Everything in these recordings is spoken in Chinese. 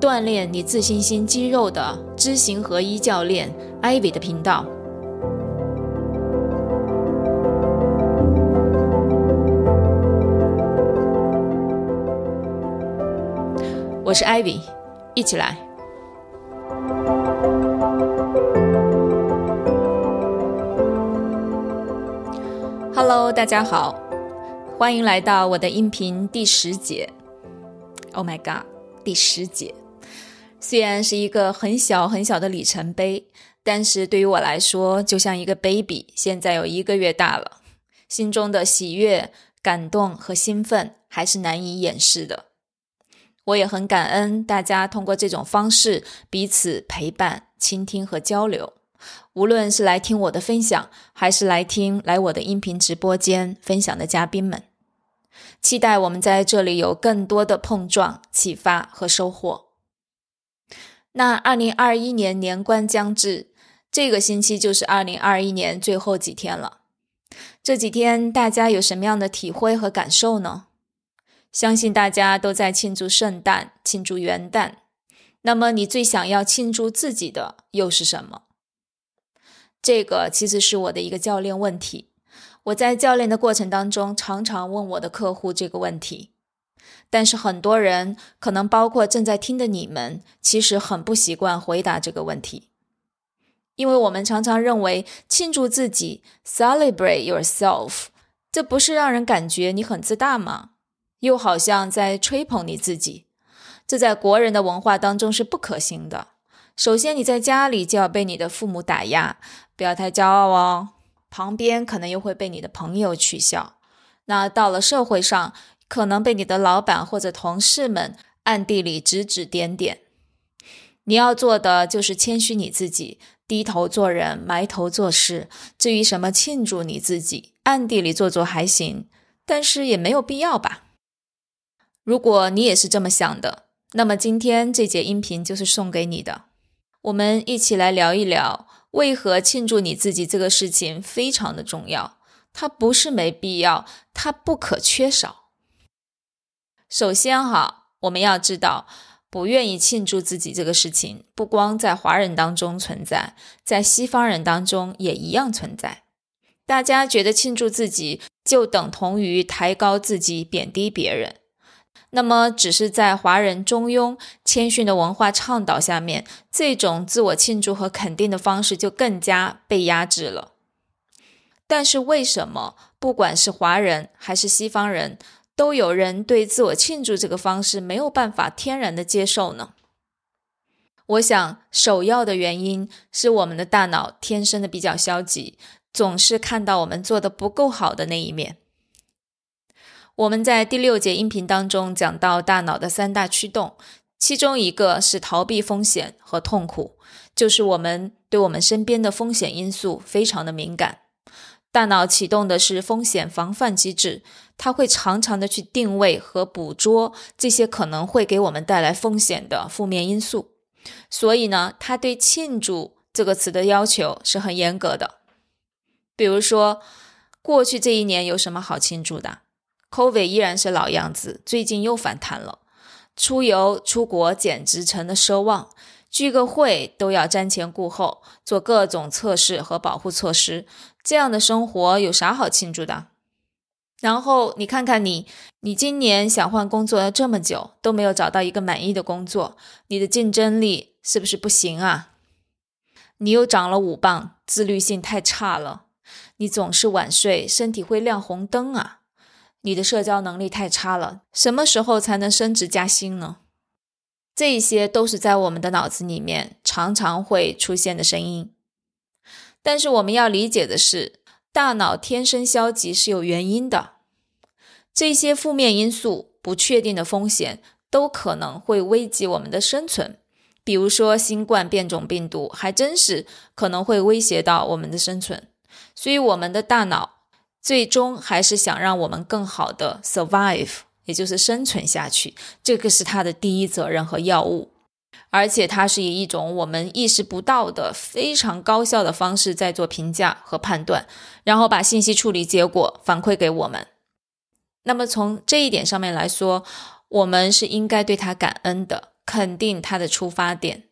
锻炼你自信心肌肉的知行合一教练 Ivy 的频道。我是 Ivy，一起来。Hello，大家好，欢迎来到我的音频第十节。Oh my god，第十节，虽然是一个很小很小的里程碑，但是对于我来说，就像一个 baby，现在有一个月大了，心中的喜悦、感动和兴奋还是难以掩饰的。我也很感恩大家通过这种方式彼此陪伴、倾听和交流。无论是来听我的分享，还是来听来我的音频直播间分享的嘉宾们，期待我们在这里有更多的碰撞、启发和收获。那二零二一年年关将至，这个星期就是二零二一年最后几天了。这几天大家有什么样的体会和感受呢？相信大家都在庆祝圣诞、庆祝元旦。那么你最想要庆祝自己的又是什么？这个其实是我的一个教练问题。我在教练的过程当中，常常问我的客户这个问题。但是很多人，可能包括正在听的你们，其实很不习惯回答这个问题，因为我们常常认为庆祝自己 （celebrate yourself） 这不是让人感觉你很自大吗？又好像在吹捧你自己，这在国人的文化当中是不可行的。首先，你在家里就要被你的父母打压，不要太骄傲哦。旁边可能又会被你的朋友取笑。那到了社会上，可能被你的老板或者同事们暗地里指指点点。你要做的就是谦虚你自己，低头做人，埋头做事。至于什么庆祝你自己，暗地里做做还行，但是也没有必要吧。如果你也是这么想的，那么今天这节音频就是送给你的。我们一起来聊一聊，为何庆祝你自己这个事情非常的重要。它不是没必要，它不可缺少。首先哈，我们要知道，不愿意庆祝自己这个事情，不光在华人当中存在，在西方人当中也一样存在。大家觉得庆祝自己就等同于抬高自己，贬低别人。那么，只是在华人中庸、谦逊的文化倡导下面，这种自我庆祝和肯定的方式就更加被压制了。但是，为什么不管是华人还是西方人，都有人对自我庆祝这个方式没有办法天然的接受呢？我想，首要的原因是我们的大脑天生的比较消极，总是看到我们做的不够好的那一面。我们在第六节音频当中讲到大脑的三大驱动，其中一个是逃避风险和痛苦，就是我们对我们身边的风险因素非常的敏感。大脑启动的是风险防范机制，它会常常的去定位和捕捉这些可能会给我们带来风险的负面因素。所以呢，它对庆祝这个词的要求是很严格的。比如说，过去这一年有什么好庆祝的？Covid 依然是老样子，最近又反弹了。出游出国简直成了奢望，聚个会都要瞻前顾后，做各种测试和保护措施。这样的生活有啥好庆祝的？然后你看看你，你今年想换工作了这么久，都没有找到一个满意的工作，你的竞争力是不是不行啊？你又长了五磅，自律性太差了。你总是晚睡，身体会亮红灯啊。你的社交能力太差了，什么时候才能升职加薪呢？这些都是在我们的脑子里面常常会出现的声音。但是我们要理解的是，大脑天生消极是有原因的。这些负面因素、不确定的风险都可能会危及我们的生存，比如说新冠变种病毒，还真是可能会威胁到我们的生存，所以我们的大脑最终还是想让我们更好的 survive，也就是生存下去，这个是它的第一责任和要务。而且它是以一种我们意识不到的非常高效的方式在做评价和判断，然后把信息处理结果反馈给我们。那么从这一点上面来说，我们是应该对它感恩的，肯定它的出发点。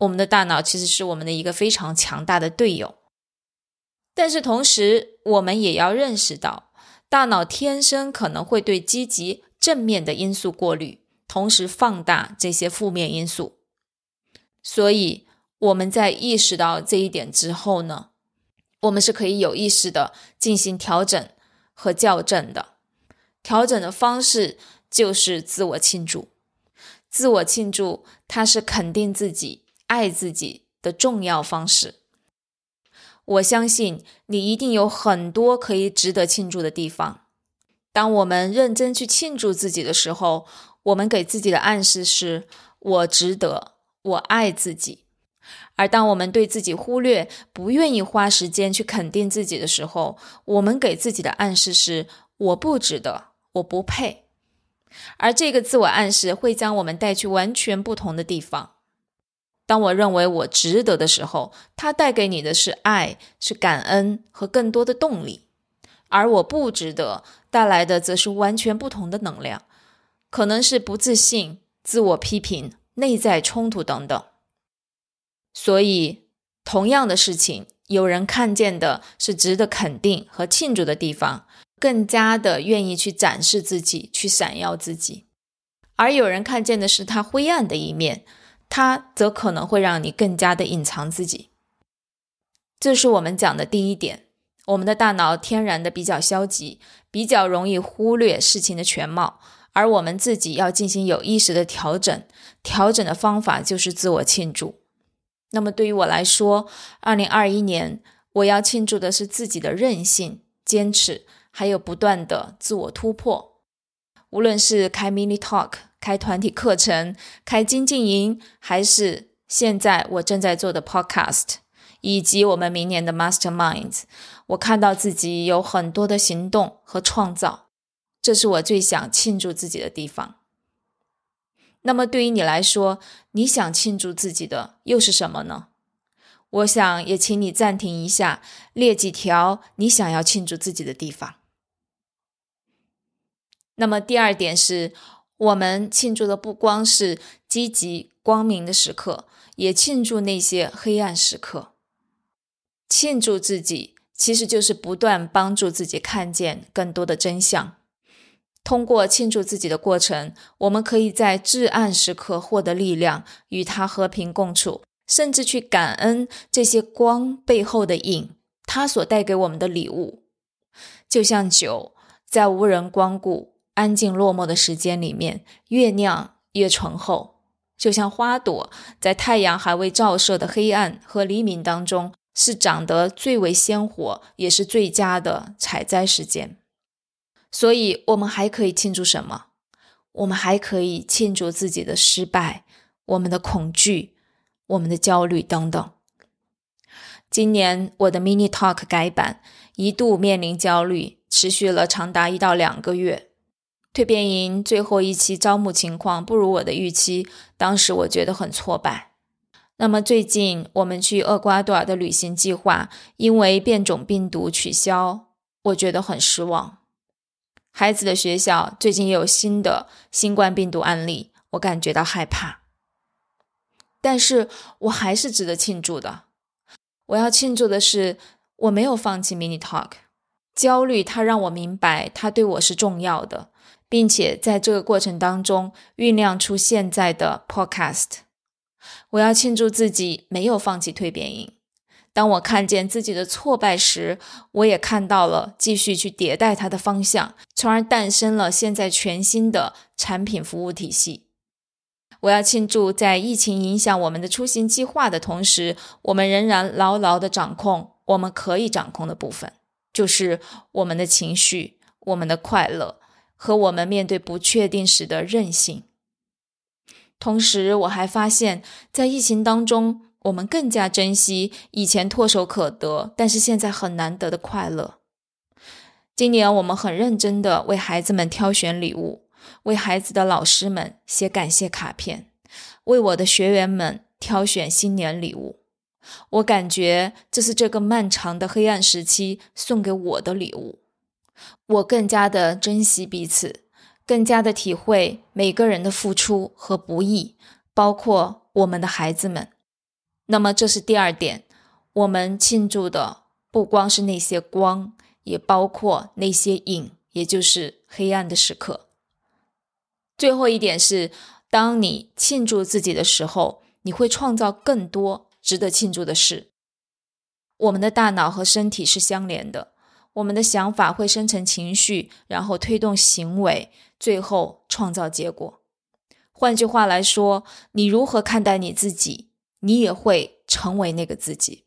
我们的大脑其实是我们的一个非常强大的队友，但是同时我们也要认识到，大脑天生可能会对积极正面的因素过滤，同时放大这些负面因素。所以我们在意识到这一点之后呢，我们是可以有意识的进行调整和校正的。调整的方式就是自我庆祝。自我庆祝，它是肯定自己、爱自己的重要方式。我相信你一定有很多可以值得庆祝的地方。当我们认真去庆祝自己的时候，我们给自己的暗示是：我值得。我爱自己，而当我们对自己忽略、不愿意花时间去肯定自己的时候，我们给自己的暗示是“我不值得，我不配”。而这个自我暗示会将我们带去完全不同的地方。当我认为我值得的时候，它带给你的是爱、是感恩和更多的动力；而我不值得带来的则是完全不同的能量，可能是不自信、自我批评。内在冲突等等，所以同样的事情，有人看见的是值得肯定和庆祝的地方，更加的愿意去展示自己，去闪耀自己；而有人看见的是他灰暗的一面，他则可能会让你更加的隐藏自己。这是我们讲的第一点，我们的大脑天然的比较消极，比较容易忽略事情的全貌。而我们自己要进行有意识的调整，调整的方法就是自我庆祝。那么对于我来说，二零二一年我要庆祝的是自己的韧性、坚持，还有不断的自我突破。无论是开 mini talk、开团体课程、开精进营，还是现在我正在做的 podcast，以及我们明年的 masterminds，我看到自己有很多的行动和创造。这是我最想庆祝自己的地方。那么对于你来说，你想庆祝自己的又是什么呢？我想也请你暂停一下，列几条你想要庆祝自己的地方。那么第二点是，我们庆祝的不光是积极光明的时刻，也庆祝那些黑暗时刻。庆祝自己，其实就是不断帮助自己看见更多的真相。通过庆祝自己的过程，我们可以在至暗时刻获得力量，与它和平共处，甚至去感恩这些光背后的影，它所带给我们的礼物。就像酒，在无人光顾、安静落寞的时间里面，越酿越醇厚；就像花朵，在太阳还未照射的黑暗和黎明当中，是长得最为鲜活，也是最佳的采摘时间。所以，我们还可以庆祝什么？我们还可以庆祝自己的失败、我们的恐惧、我们的焦虑等等。今年我的 Mini Talk 改版一度面临焦虑，持续了长达一到两个月。蜕变营最后一期招募情况不如我的预期，当时我觉得很挫败。那么最近我们去厄瓜多尔的旅行计划因为变种病毒取消，我觉得很失望。孩子的学校最近也有新的新冠病毒案例，我感觉到害怕。但是我还是值得庆祝的。我要庆祝的是，我没有放弃 Mini Talk。焦虑它让我明白，它对我是重要的，并且在这个过程当中酝酿出现在的 Podcast。我要庆祝自己没有放弃蜕变营。当我看见自己的挫败时，我也看到了继续去迭代它的方向，从而诞生了现在全新的产品服务体系。我要庆祝，在疫情影响我们的出行计划的同时，我们仍然牢牢的掌控我们可以掌控的部分，就是我们的情绪、我们的快乐和我们面对不确定时的韧性。同时，我还发现，在疫情当中，我们更加珍惜以前唾手可得，但是现在很难得的快乐。今年，我们很认真的为孩子们挑选礼物，为孩子的老师们写感谢卡片，为我的学员们挑选新年礼物。我感觉这是这个漫长的黑暗时期送给我的礼物。我更加的珍惜彼此。更加的体会每个人的付出和不易，包括我们的孩子们。那么，这是第二点，我们庆祝的不光是那些光，也包括那些影，也就是黑暗的时刻。最后一点是，当你庆祝自己的时候，你会创造更多值得庆祝的事。我们的大脑和身体是相连的。我们的想法会生成情绪，然后推动行为，最后创造结果。换句话来说，你如何看待你自己，你也会成为那个自己。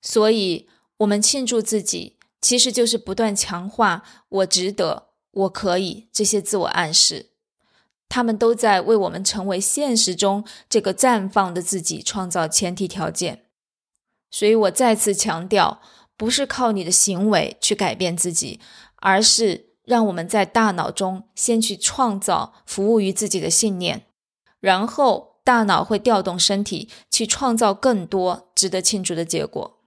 所以，我们庆祝自己，其实就是不断强化“我值得”“我可以”这些自我暗示，他们都在为我们成为现实中这个绽放的自己创造前提条件。所以我再次强调。不是靠你的行为去改变自己，而是让我们在大脑中先去创造服务于自己的信念，然后大脑会调动身体去创造更多值得庆祝的结果。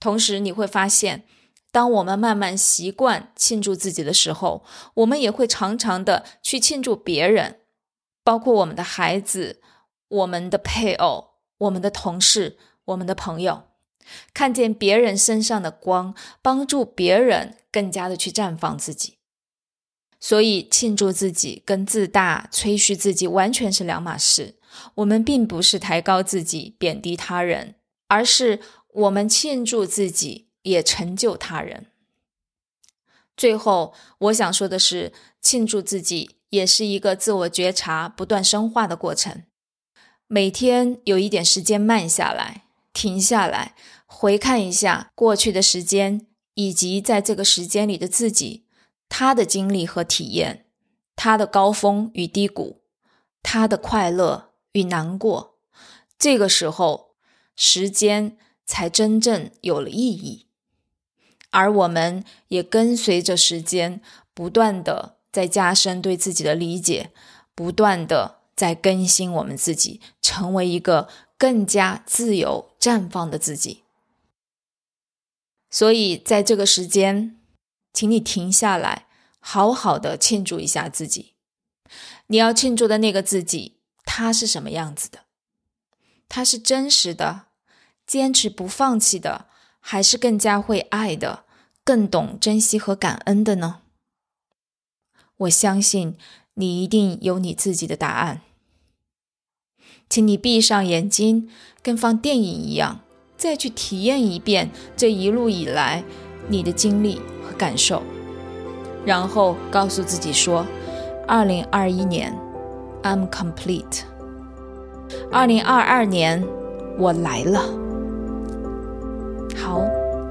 同时，你会发现，当我们慢慢习惯庆祝自己的时候，我们也会常常的去庆祝别人，包括我们的孩子、我们的配偶、我们的同事、我们的朋友。看见别人身上的光，帮助别人更加的去绽放自己。所以，庆祝自己跟自大、吹嘘自己完全是两码事。我们并不是抬高自己、贬低他人，而是我们庆祝自己，也成就他人。最后，我想说的是，庆祝自己也是一个自我觉察、不断深化的过程。每天有一点时间慢下来，停下来。回看一下过去的时间，以及在这个时间里的自己，他的经历和体验，他的高峰与低谷，他的快乐与难过，这个时候，时间才真正有了意义，而我们也跟随着时间，不断的在加深对自己的理解，不断的在更新我们自己，成为一个更加自由绽放的自己。所以，在这个时间，请你停下来，好好的庆祝一下自己。你要庆祝的那个自己，他是什么样子的？他是真实的、坚持不放弃的，还是更加会爱的、更懂珍惜和感恩的呢？我相信你一定有你自己的答案。请你闭上眼睛，跟放电影一样。再去体验一遍这一路以来你的经历和感受，然后告诉自己说：“二零二一年，I'm complete。二零二二年，我来了。”好，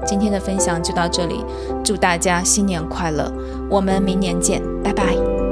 今天的分享就到这里，祝大家新年快乐，我们明年见，拜拜。